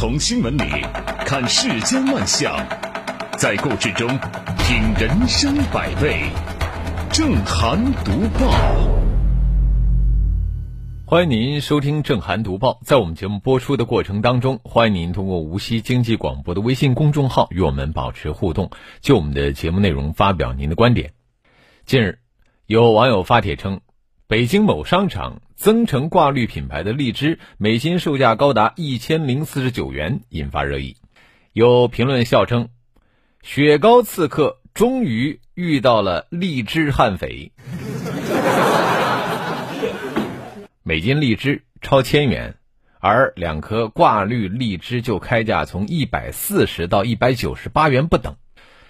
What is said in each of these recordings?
从新闻里看世间万象，在故事中品人生百味。正涵读报，欢迎您收听正涵读报。在我们节目播出的过程当中，欢迎您通过无锡经济广播的微信公众号与我们保持互动，就我们的节目内容发表您的观点。近日，有网友发帖称，北京某商场增城挂绿品牌的荔枝每斤售价高达一千零四十九元，引发热议。有评论笑称：“雪糕刺客终于遇到了荔枝悍匪。”每斤荔枝超千元，而两颗挂绿荔枝就开价从一百四十到一百九十八元不等。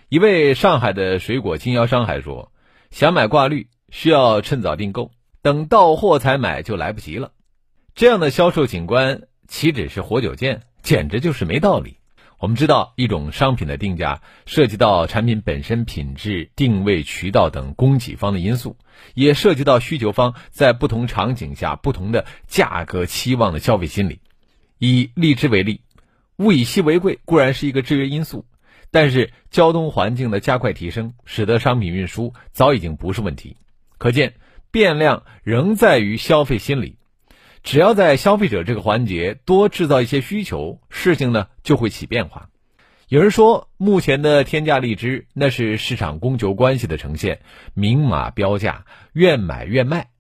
一位上海的水果经销商还说。想买挂绿，需要趁早订购，等到货才买就来不及了。这样的销售景观岂止是活久见，简直就是没道理。我们知道，一种商品的定价涉及到产品本身品质、定位、渠道等供给方的因素，也涉及到需求方在不同场景下不同的价格期望的消费心理。以荔枝为例，物以稀为贵固然是一个制约因素。但是交通环境的加快提升，使得商品运输早已经不是问题。可见变量仍在于消费心理。只要在消费者这个环节多制造一些需求，事情呢就会起变化。有人说，目前的天价荔枝那是市场供求关系的呈现，明码标价，愿买愿卖，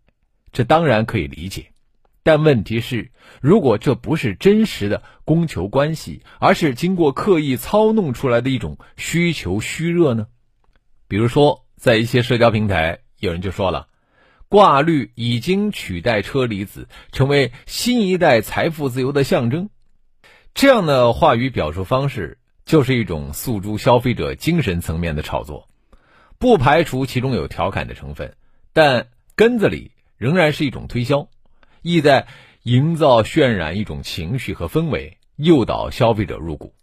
这当然可以理解。但问题是，如果这不是真实的供求关系，而是经过刻意操弄出来的一种需求虚热呢？比如说，在一些社交平台，有人就说了，挂绿已经取代车厘子，成为新一代财富自由的象征。这样的话语表述方式，就是一种诉诸消费者精神层面的炒作，不排除其中有调侃的成分，但根子里仍然是一种推销。意在营造、渲染一种情绪和氛围，诱导消费者入股，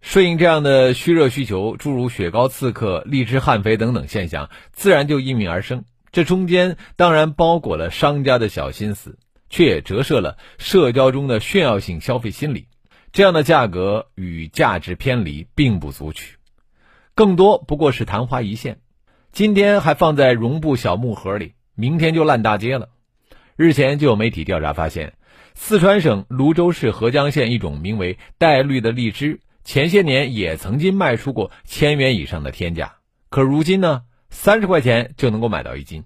顺应这样的虚热需求，诸如雪糕刺客、荔枝悍匪等等现象，自然就应运而生。这中间当然包裹了商家的小心思，却也折射了社交中的炫耀性消费心理。这样的价格与价值偏离并不足取，更多不过是昙花一现。今天还放在绒布小木盒里，明天就烂大街了。日前就有媒体调查发现，四川省泸州市合江县一种名为“带绿”的荔枝，前些年也曾经卖出过千元以上的天价，可如今呢，三十块钱就能够买到一斤。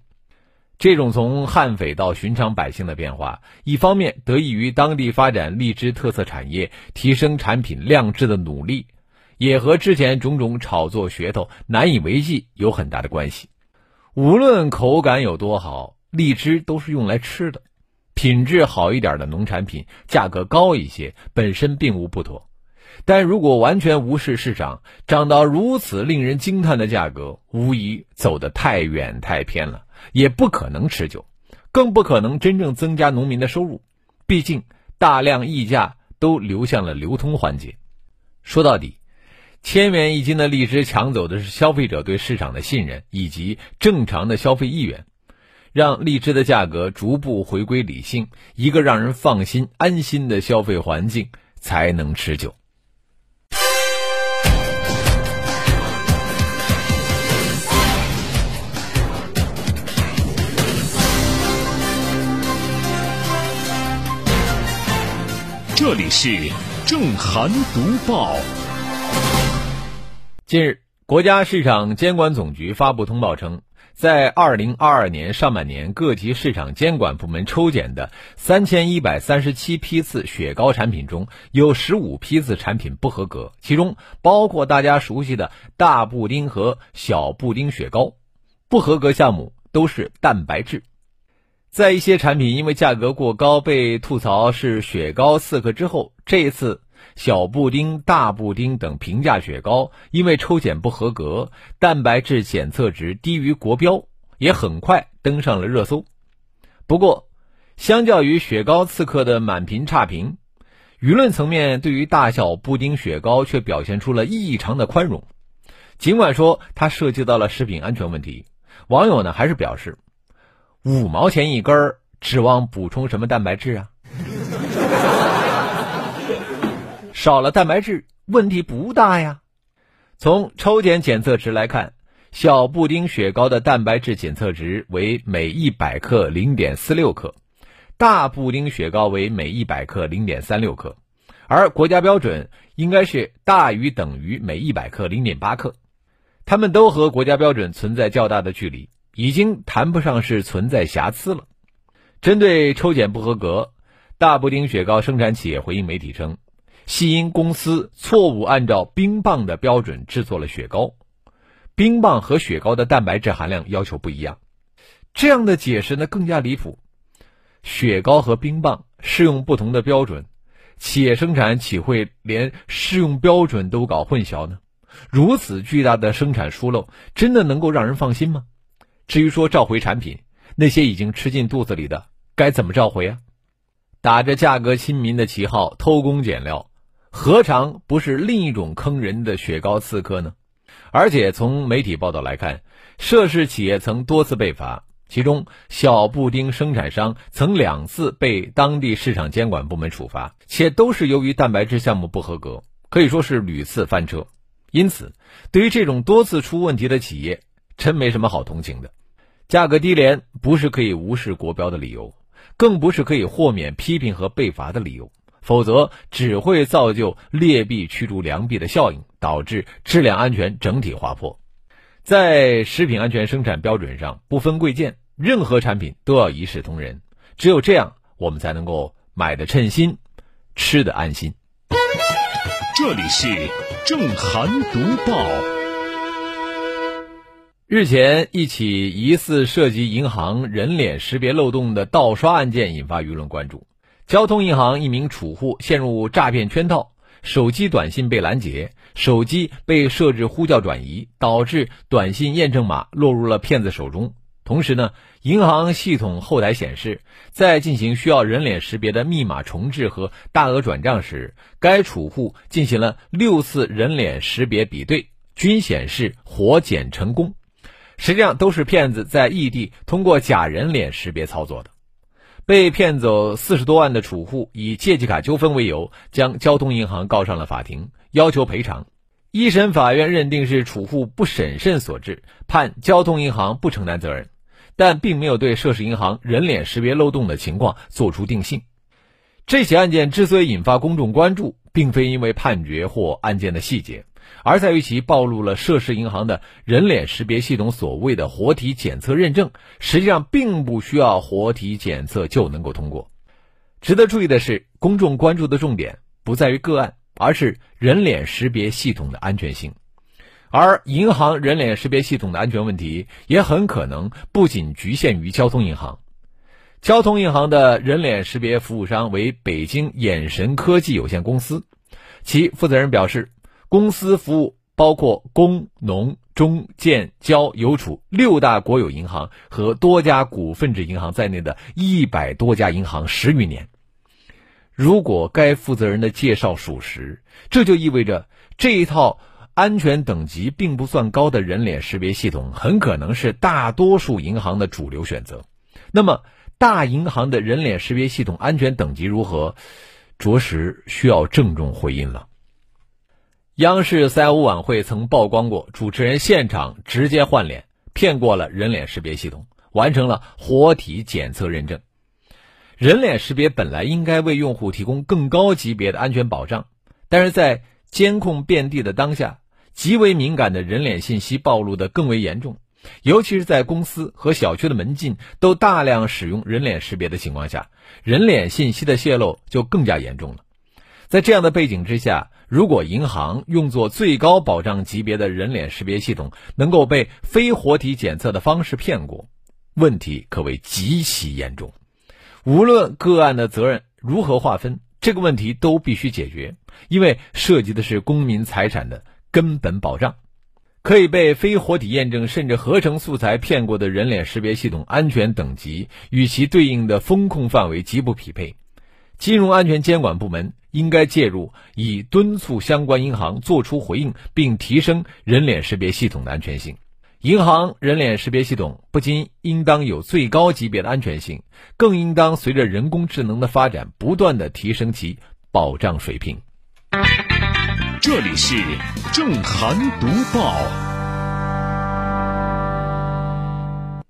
这种从悍匪到寻常百姓的变化，一方面得益于当地发展荔枝特色产业、提升产品量质的努力，也和之前种种炒作噱头难以为继有很大的关系。无论口感有多好。荔枝都是用来吃的，品质好一点的农产品，价格高一些，本身并无不妥。但如果完全无视市场，涨到如此令人惊叹的价格，无疑走得太远太偏了，也不可能持久，更不可能真正增加农民的收入。毕竟大量溢价都流向了流通环节。说到底，千元一斤的荔枝抢走的是消费者对市场的信任以及正常的消费意愿。让荔枝的价格逐步回归理性，一个让人放心安心的消费环境才能持久。这里是正涵读报。近日，国家市场监管总局发布通报称。在二零二二年上半年，各级市场监管部门抽检的三千一百三十七批次雪糕产品中，有十五批次产品不合格，其中包括大家熟悉的大布丁和小布丁雪糕。不合格项目都是蛋白质。在一些产品因为价格过高被吐槽是雪糕刺客之后，这一次。小布丁、大布丁等平价雪糕，因为抽检不合格，蛋白质检测值低于国标，也很快登上了热搜。不过，相较于雪糕刺客的满屏差评，舆论层面对于大小布丁雪糕却表现出了异常的宽容。尽管说它涉及到了食品安全问题，网友呢还是表示，五毛钱一根儿，指望补充什么蛋白质啊？少了蛋白质，问题不大呀。从抽检检测值来看，小布丁雪糕的蛋白质检测值为每一百克零点四六克，大布丁雪糕为每一百克零点三六克，而国家标准应该是大于等于每一百克零点八克。它们都和国家标准存在较大的距离，已经谈不上是存在瑕疵了。针对抽检不合格，大布丁雪糕生产企业回应媒体称，系因公司错误按照冰棒的标准制作了雪糕，冰棒和雪糕的蛋白质含量要求不一样。这样的解释呢更加离谱，雪糕和冰棒适用不同的标准，企业生产岂会连适用标准都搞混淆呢？如此巨大的生产疏漏，真的能够让人放心吗？至于说召回产品，那些已经吃进肚子里的，该怎么召回啊？打着价格亲民的旗号偷工减料，何尝不是另一种坑人的雪糕刺客呢？而且从媒体报道来看，涉事企业曾多次被罚，其中小布丁生产商曾两次被当地市场监管部门处罚，且都是由于蛋白质项目不合格，可以说是屡次翻车。因此，对于这种多次出问题的企业，真没什么好同情的。价格低廉不是可以无视国标的理由，更不是可以豁免批评和被罚的理由。否则，只会造就劣币驱逐良币的效应，导致质量安全整体滑坡。在食品安全生产标准上，不分贵贱，任何产品都要一视同仁。只有这样，我们才能够买的称心，吃的安心。这里是正涵读报。日前，一起疑似涉及银行人脸识别漏洞的盗刷案件引发舆论关注。交通银行一名储户陷入诈骗圈套，手机短信被拦截，手机被设置呼叫转移，导致短信验证码落入了骗子手中。同时呢，银行系统后台显示，在进行需要人脸识别的密码重置和大额转账时，该储户进行了六次人脸识别比对，均显示活检成功。实际上都是骗子在异地通过假人脸识别操作的。被骗走四十多万的储户以借记卡纠纷为由，将交通银行告上了法庭，要求赔偿。一审法院认定是储户不审慎所致，判交通银行不承担责任。但并没有对涉事银行人脸识别漏洞的情况作出定性。这起案件之所以引发公众关注，并非因为判决或案件的细节，而在于其暴露了涉事银行的人脸识别系统所谓的活体检测认证，实际上并不需要活体检测就能够通过。值得注意的是，公众关注的重点不在于个案，而是人脸识别系统的安全性。而银行人脸识别系统的安全问题也很可能不仅局限于交通银行。交通银行的人脸识别服务商为北京眼神科技有限公司，其负责人表示，公司服务包括工农中建交邮储六大国有银行和多家股份制银行在内的一百多家银行十余年。如果该负责人的介绍属实，这就意味着这一套。安全等级并不算高的人脸识别系统，很可能是大多数银行的主流选择。那么，大银行的人脸识别系统安全等级如何？着实需要郑重回应了。央视三幺五晚会曾曝光过，主持人现场直接换脸，骗过了人脸识别系统，完成了活体检测认证。人脸识别本来应该为用户提供更高级别的安全保障，但是在监控遍地的当下。极为敏感的人脸信息暴露的更为严重，尤其是在公司和小区的门禁都大量使用人脸识别的情况下，人脸信息的泄露就更加严重了。在这样的背景之下，如果银行用作最高保障级别的人脸识别系统能够被非活体检测的方式骗过，问题可谓极其严重。无论个案的责任如何划分，这个问题都必须解决，因为涉及的是公民财产的。根本保障，可以被非活体验证甚至合成素材骗过的人脸识别系统安全等级与其对应的风控范围极不匹配。金融安全监管部门应该介入，以敦促相关银行作出回应，并提升人脸识别系统的安全性。银行人脸识别系统不仅应当有最高级别的安全性，更应当随着人工智能的发展，不断的提升其保障水平。这里是正涵读报。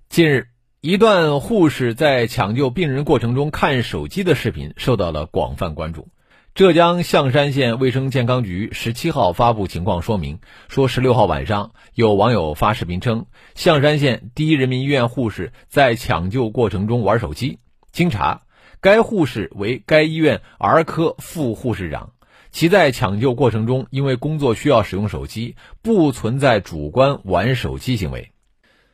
近日，一段护士在抢救病人过程中看手机的视频受到了广泛关注。浙江象山县卫生健康局十七号发布情况说明，说十六号晚上有网友发视频称，象山县第一人民医院护士在抢救过程中玩手机。经查，该护士为该医院儿科副护士长，其在抢救过程中因为工作需要使用手机，不存在主观玩手机行为。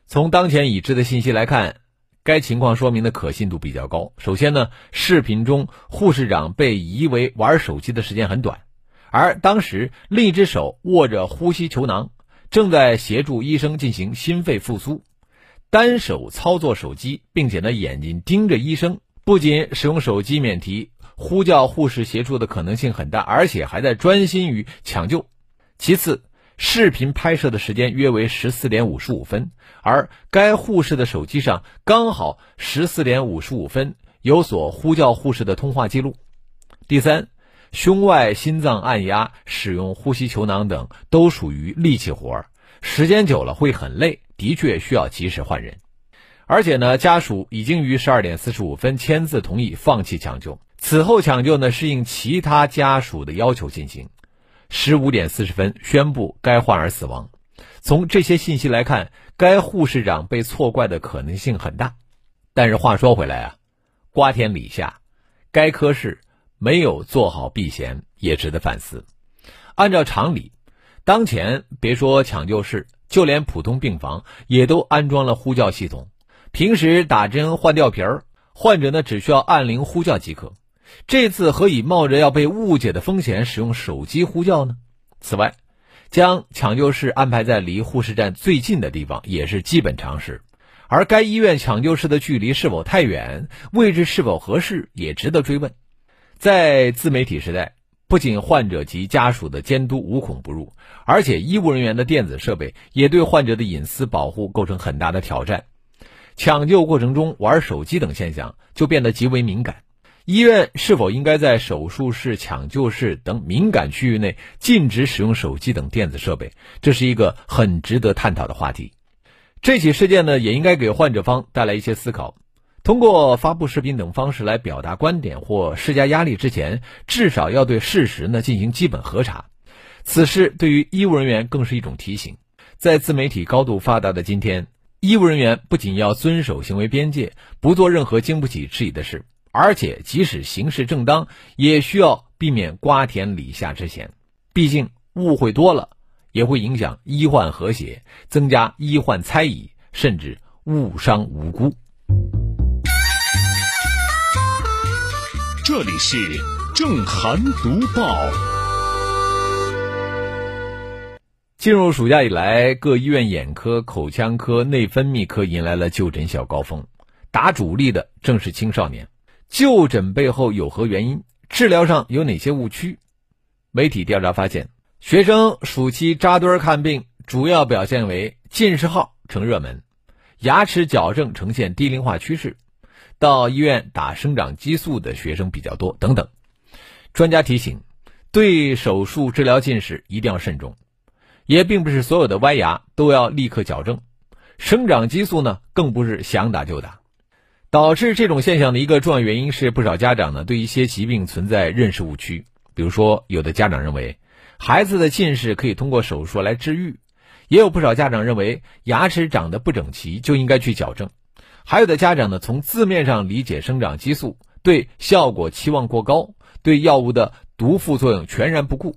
从当前已知的信息来看。该情况说明的可信度比较高。首先呢，视频中护士长被疑为玩手机的时间很短，而当时另一只手握着呼吸球囊，正在协助医生进行心肺复苏，单手操作手机，并且呢眼睛盯着医生，不仅使用手机免提，呼叫护士协助的可能性很大，而且还在专心于抢救。其次。视频拍摄的时间约为十四点五十五分，而该护士的手机上刚好十四点五十五分有所呼叫护士的通话记录。第三，胸外心脏按压、使用呼吸球囊等都属于力气活儿，时间久了会很累，的确需要及时换人。而且呢，家属已经于十二点四十五分签字同意放弃抢救，此后抢救呢是应其他家属的要求进行。十五点四十分宣布该患儿死亡。从这些信息来看，该护士长被错怪的可能性很大。但是话说回来啊，瓜田李下，该科室没有做好避嫌，也值得反思。按照常理，当前别说抢救室，就连普通病房也都安装了呼叫系统。平时打针换吊瓶儿，患者呢只需要按铃呼叫即可。这次何以冒着要被误解的风险使用手机呼叫呢？此外，将抢救室安排在离护士站最近的地方也是基本常识。而该医院抢救室的距离是否太远，位置是否合适，也值得追问。在自媒体时代，不仅患者及家属的监督无孔不入，而且医务人员的电子设备也对患者的隐私保护构成很大的挑战。抢救过程中玩手机等现象就变得极为敏感。医院是否应该在手术室、抢救室等敏感区域内禁止使用手机等电子设备？这是一个很值得探讨的话题。这起事件呢，也应该给患者方带来一些思考。通过发布视频等方式来表达观点或施加压力之前，至少要对事实呢进行基本核查。此事对于医务人员更是一种提醒。在自媒体高度发达的今天，医务人员不仅要遵守行为边界，不做任何经不起质疑的事。而且，即使行事正当，也需要避免瓜田李下之嫌。毕竟，误会多了，也会影响医患和谐，增加医患猜疑，甚至误伤无辜。这里是正涵读报。进入暑假以来，各医院眼科、口腔科、内分泌科迎来了就诊小高峰，打主力的正是青少年。就诊背后有何原因？治疗上有哪些误区？媒体调查发现，学生暑期扎堆看病，主要表现为近视号成热门，牙齿矫正呈现低龄化趋势，到医院打生长激素的学生比较多等等。专家提醒，对手术治疗近视一定要慎重，也并不是所有的歪牙都要立刻矫正，生长激素呢更不是想打就打。导致这种现象的一个重要原因是，不少家长呢对一些疾病存在认识误区。比如说，有的家长认为孩子的近视可以通过手术来治愈，也有不少家长认为牙齿长得不整齐就应该去矫正。还有的家长呢从字面上理解生长激素，对效果期望过高，对药物的毒副作用全然不顾。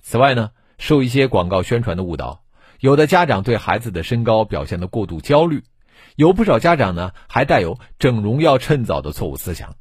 此外呢，受一些广告宣传的误导，有的家长对孩子的身高表现的过度焦虑。有不少家长呢，还带有整容要趁早的错误思想。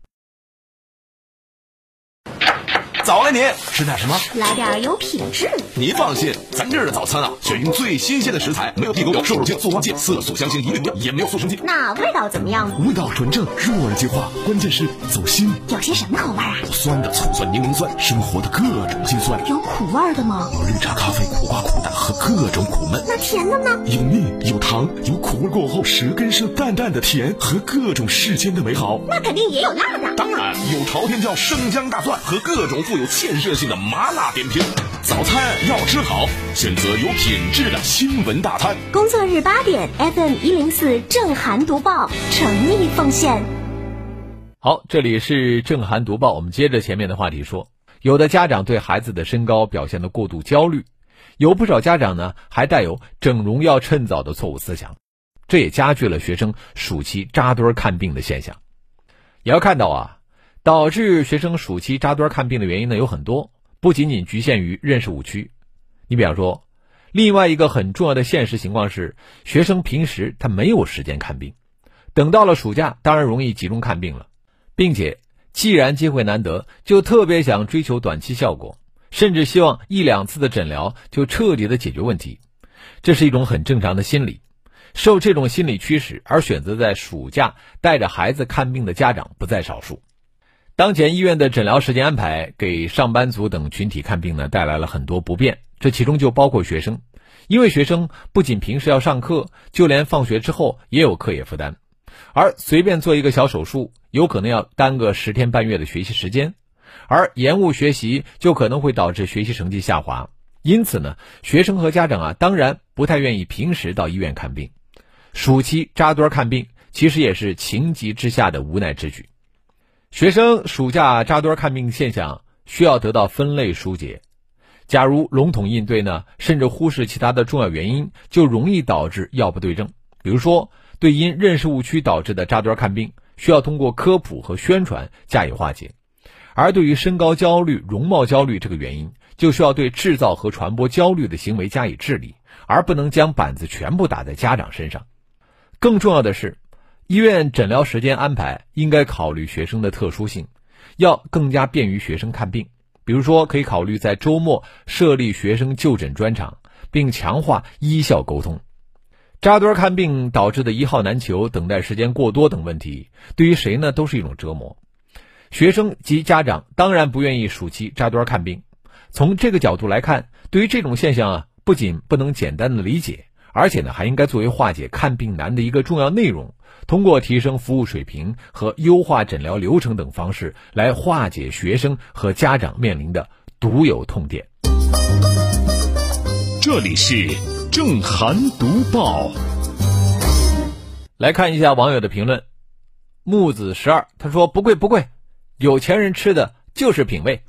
早了，您吃点什么？来点有品质。您放心，咱这儿的早餐啊，选用最新鲜的食材，没有地沟油、瘦肉精、塑化剂、色素、香精一律不要，也没有塑身剂。那味道怎么样？味道纯正，入耳即化，关键是走心。有些什么口味啊？有酸的，醋酸、柠檬酸，生活的各种辛酸。有苦味的吗？有绿茶、咖啡、苦瓜、苦胆和各种苦闷。那甜的呢？有蜜，有糖，有苦味过后舌根上淡淡的甜和各种世间的美好。那肯定也有辣的。当然有朝天椒、生姜、大蒜和各种副。富有建设性的麻辣点评。早餐要吃好，选择有品质的新闻大餐。工作日八点，FM 一零四正涵读报诚意奉献。好，这里是正涵读报，我们接着前面的话题说，有的家长对孩子的身高表现的过度焦虑，有不少家长呢还带有整容要趁早的错误思想，这也加剧了学生暑期扎堆看病的现象。也要看到啊，导致学生暑期扎堆看病的原因呢有很多。不仅仅局限于认识误区，你比方说，另外一个很重要的现实情况是，学生平时他没有时间看病，等到了暑假，当然容易集中看病了，并且既然机会难得，就特别想追求短期效果，甚至希望一两次的诊疗就彻底的解决问题，这是一种很正常的心理。受这种心理驱使而选择在暑假带着孩子看病的家长不在少数。当前医院的诊疗时间安排给上班族等群体看病呢，带来了很多不便。这其中就包括学生，因为学生不仅平时要上课，就连放学之后也有课业负担，而随便做一个小手术，有可能要耽搁十天半月的学习时间，而延误学习就可能会导致学习成绩下滑。因此呢，学生和家长啊，当然不太愿意平时到医院看病，暑期扎堆看病，其实也是情急之下的无奈之举。学生暑假扎堆看病现象需要得到分类疏解。假如笼统应对呢，甚至忽视其他的重要原因，就容易导致药不对症。比如说，对因认识误区导致的扎堆看病，需要通过科普和宣传加以化解；而对于身高焦虑、容貌焦虑这个原因，就需要对制造和传播焦虑的行为加以治理，而不能将板子全部打在家长身上。更重要的是。医院诊疗时间安排应该考虑学生的特殊性，要更加便于学生看病。比如说，可以考虑在周末设立学生就诊专场，并强化医校沟通。扎堆看病导致的一号难求、等待时间过多等问题，对于谁呢都是一种折磨。学生及家长当然不愿意暑期扎堆看病。从这个角度来看，对于这种现象啊，不仅不能简单的理解。而且呢，还应该作为化解看病难的一个重要内容，通过提升服务水平和优化诊疗流程等方式来化解学生和家长面临的独有痛点。这里是正涵读报，来看一下网友的评论。木子十二他说：“不贵不贵，有钱人吃的就是品味。”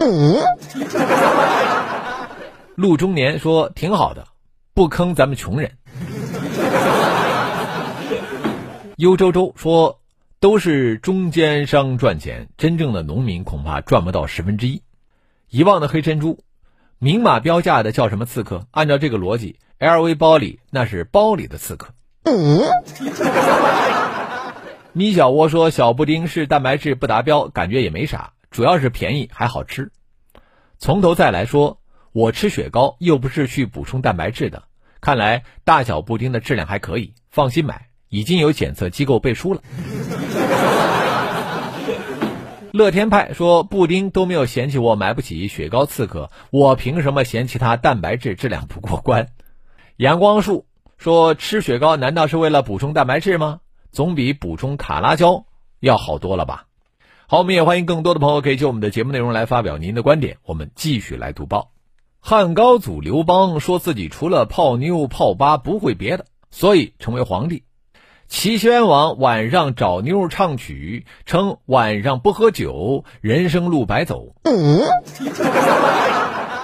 陆中年说：“挺好的，不坑咱们穷人。”幽州州说：“都是中间商赚钱，真正的农民恐怕赚不到十分之一。”遗忘的黑珍珠，明码标价的叫什么刺客？按照这个逻辑，LV 包里那是包里的刺客。嗯米小窝说：“小布丁是蛋白质不达标，感觉也没啥，主要是便宜还好吃。”从头再来说，我吃雪糕又不是去补充蛋白质的，看来大小布丁的质量还可以，放心买。已经有检测机构背书了。乐天派说：“布丁都没有嫌弃我买不起雪糕刺客，我凭什么嫌弃它蛋白质质量不过关？”阳光树说：“吃雪糕难道是为了补充蛋白质吗？总比补充卡拉胶要好多了吧？”好，我们也欢迎更多的朋友可以就我们的节目内容来发表您的观点。我们继续来读报。汉高祖刘邦说自己除了泡妞泡吧不会别的，所以成为皇帝。齐宣王晚上找妞唱曲，称晚上不喝酒，人生路白走。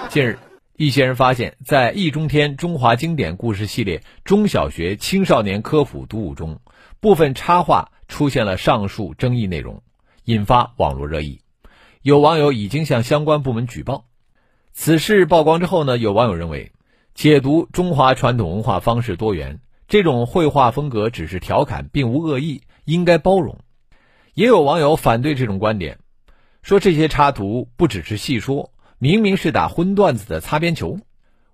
近日，一些人发现，在《易中天中华经典故事系列》中小学青少年科普读物中，部分插画出现了上述争议内容，引发网络热议。有网友已经向相关部门举报。此事曝光之后呢，有网友认为，解读中华传统文化方式多元。这种绘画风格只是调侃，并无恶意，应该包容。也有网友反对这种观点，说这些插图不只是戏说，明明是打荤段子的擦边球。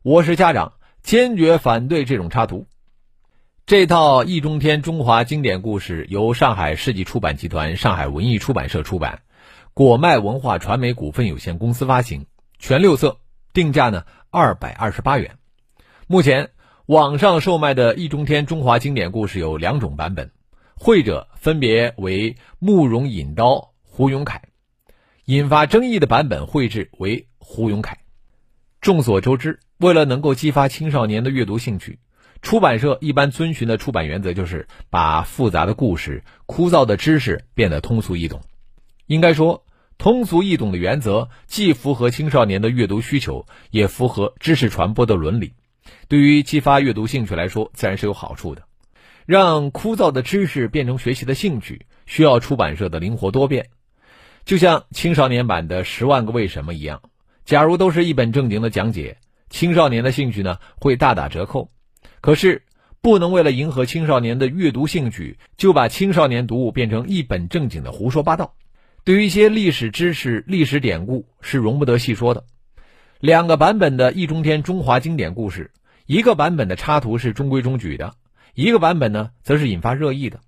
我是家长，坚决反对这种插图。这套《易中天中华经典故事》由上海世纪出版集团、上海文艺出版社出版，果麦文化传媒股份有限公司发行，全六色，定价呢二百二十八元。目前。网上售卖的《易中天中华经典故事》有两种版本，绘者分别为慕容引刀、胡永凯，引发争议的版本绘制为胡永凯。众所周知，为了能够激发青少年的阅读兴趣，出版社一般遵循的出版原则就是把复杂的故事、枯燥的知识变得通俗易懂。应该说，通俗易懂的原则既符合青少年的阅读需求，也符合知识传播的伦理。对于激发阅读兴趣来说，自然是有好处的。让枯燥的知识变成学习的兴趣，需要出版社的灵活多变。就像青少年版的《十万个为什么》一样，假如都是一本正经的讲解，青少年的兴趣呢会大打折扣。可是，不能为了迎合青少年的阅读兴趣，就把青少年读物变成一本正经的胡说八道。对于一些历史知识、历史典故，是容不得细说的。两个版本的易中天中华经典故事，一个版本的插图是中规中矩的。一个版本呢，则是引发热议的。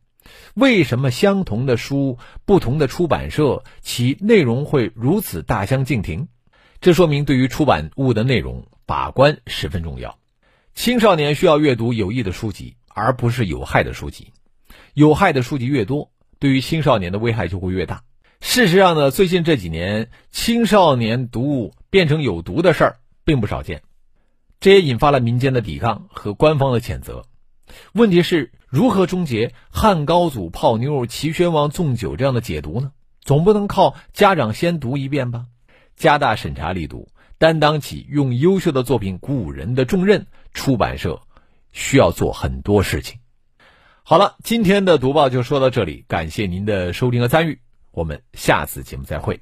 为什么相同的书，不同的出版社，其内容会如此大相径庭？这说明对于出版物的内容把关十分重要。青少年需要阅读有益的书籍，而不是有害的书籍。有害的书籍越多，对于青少年的危害就会越大。事实上呢，最近这几年，青少年读物变成有毒的事儿并不少见，这也引发了民间的抵抗和官方的谴责。问题是如何终结汉高祖泡妞、齐宣王纵酒这样的解读呢？总不能靠家长先读一遍吧？加大审查力度，担当起用优秀的作品鼓舞人的重任，出版社需要做很多事情。好了，今天的读报就说到这里，感谢您的收听和参与，我们下次节目再会。